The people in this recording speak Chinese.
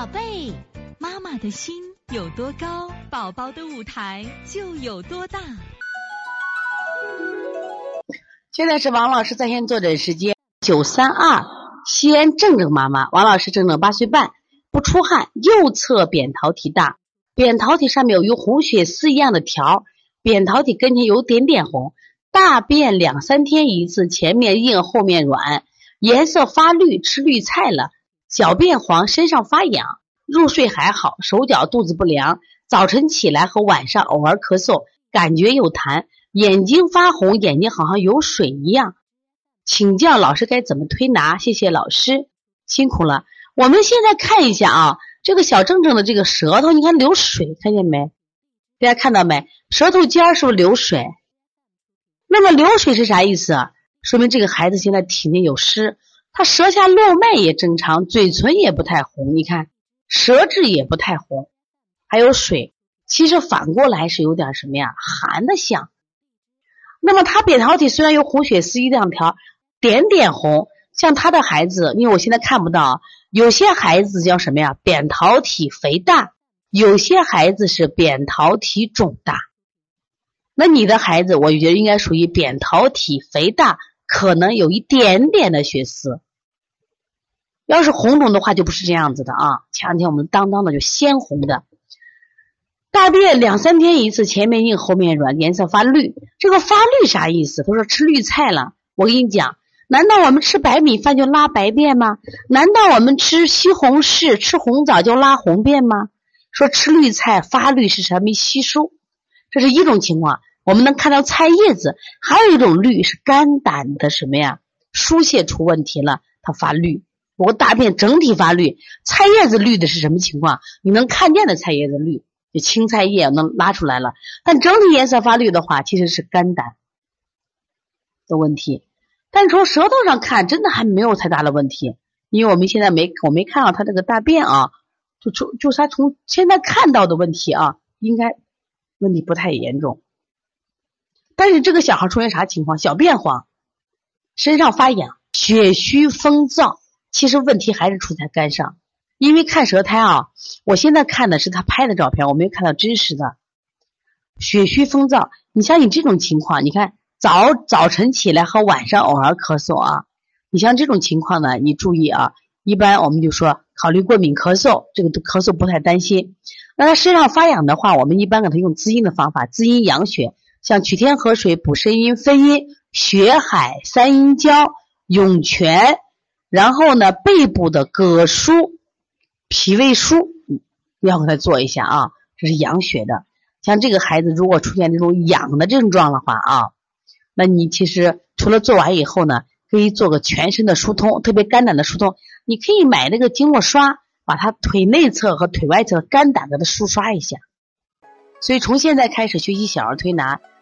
宝贝，妈妈的心有多高，宝宝的舞台就有多大。现在是王老师在线坐诊时间，九三二，西安正正妈妈，王老师正正八岁半，不出汗，右侧扁桃体大，扁桃体上面有与红血丝一样的条，扁桃体跟前有点点红，大便两三天一次，前面硬后面软，颜色发绿，吃绿菜了。小便黄，身上发痒，入睡还好，手脚肚子不凉，早晨起来和晚上偶尔咳嗽，感觉有痰，眼睛发红，眼睛好像有水一样。请教老师该怎么推拿？谢谢老师，辛苦了。我们现在看一下啊，这个小正正的这个舌头，你看流水，看见没？大家看到没？舌头尖儿是不是流水？那么流水是啥意思？说明这个孩子现在体内有湿。他舌下络脉也正常，嘴唇也不太红，你看舌质也不太红，还有水，其实反过来是有点什么呀，寒的象。那么他扁桃体虽然有红血丝一两条，点点红，像他的孩子，因为我现在看不到，有些孩子叫什么呀，扁桃体肥大，有些孩子是扁桃体肿大。那你的孩子，我觉得应该属于扁桃体肥大。可能有一点点的血丝，要是红肿的话就不是这样子的啊。前两天我们当当的就鲜红的，大便两三天一次，前面硬后面软，颜色发绿。这个发绿啥意思？他说吃绿菜了。我跟你讲，难道我们吃白米饭就拉白便吗？难道我们吃西红柿、吃红枣就拉红便吗？说吃绿菜发绿是啥？没吸收，这是一种情况。我们能看到菜叶子，还有一种绿是肝胆的什么呀？疏泄出问题了，它发绿。我大便整体发绿，菜叶子绿的是什么情况？你能看见的菜叶子绿，就青菜叶能拉出来了。但整体颜色发绿的话，其实是肝胆的问题。但从舌头上看，真的还没有太大的问题，因为我们现在没我没看到他这个大便啊，就从就是他从现在看到的问题啊，应该问题不太严重。但是这个小孩出现啥情况？小便黄，身上发痒，血虚风燥。其实问题还是出在肝上，因为看舌苔啊，我现在看的是他拍的照片，我没有看到真实的。血虚风燥，你像你这种情况，你看早早晨起来和晚上偶尔咳嗽啊，你像这种情况呢，你注意啊，一般我们就说考虑过敏咳嗽，这个咳嗽不太担心。那他身上发痒的话，我们一般给他用滋阴的方法，滋阴养血。像取天河水补肾阴分阴、血海、三阴交、涌泉，然后呢，背部的膈腧、脾胃腧，要给他做一下啊，这是养血的。像这个孩子如果出现这种痒的症状的话啊，那你其实除了做完以后呢，可以做个全身的疏通，特别肝胆的疏通。你可以买那个经络刷，把他腿内侧和腿外侧肝胆给他梳刷一下。所以从现在开始学习小儿推拿。